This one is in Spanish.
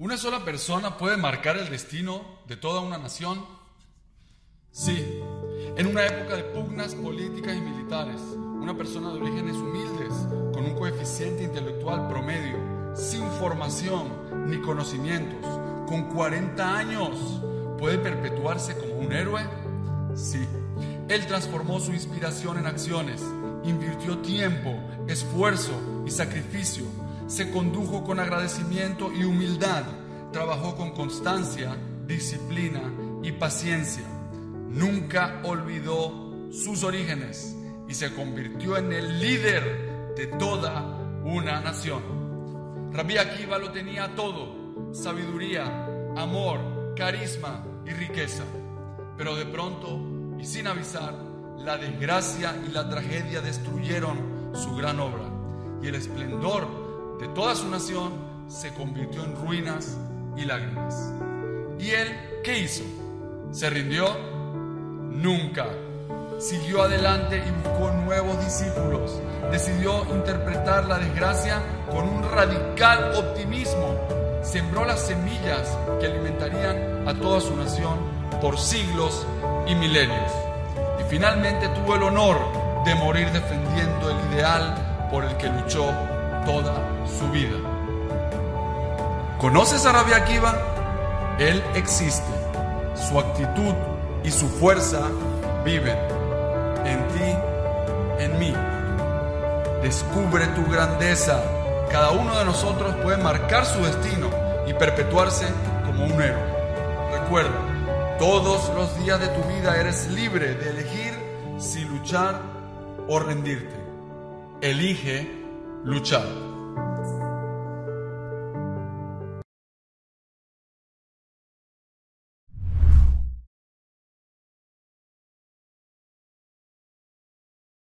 ¿Una sola persona puede marcar el destino de toda una nación? Sí, en una época de pugnas políticas y militares, una persona de orígenes humildes, con un coeficiente intelectual promedio, sin formación ni conocimientos, con 40 años, ¿puede perpetuarse como un héroe? Sí. Él transformó su inspiración en acciones, invirtió tiempo, esfuerzo y sacrificio, se condujo con agradecimiento y humildad, trabajó con constancia, disciplina y paciencia. Nunca olvidó sus orígenes y se convirtió en el líder de toda una nación. Rabí Akiva lo tenía todo, sabiduría, amor, carisma y riqueza. Pero de pronto y sin avisar, la desgracia y la tragedia destruyeron su gran obra y el esplendor de toda su nación se convirtió en ruinas y lágrimas. ¿Y él qué hizo? ¿Se rindió? Nunca. Siguió adelante y buscó nuevos discípulos. Decidió interpretar la desgracia con un radical optimismo. Sembró las semillas que alimentarían a toda su nación por siglos y milenios. Y finalmente tuvo el honor de morir defendiendo el ideal por el que luchó toda su vida. ¿Conoces a Rabbi Akiva? Él existe. Su actitud y su fuerza viven en ti, en mí. Descubre tu grandeza. Cada uno de nosotros puede marcar su destino y perpetuarse como un héroe. Recuerda, todos los días de tu vida eres libre de elegir si luchar o rendirte. Elige luchar.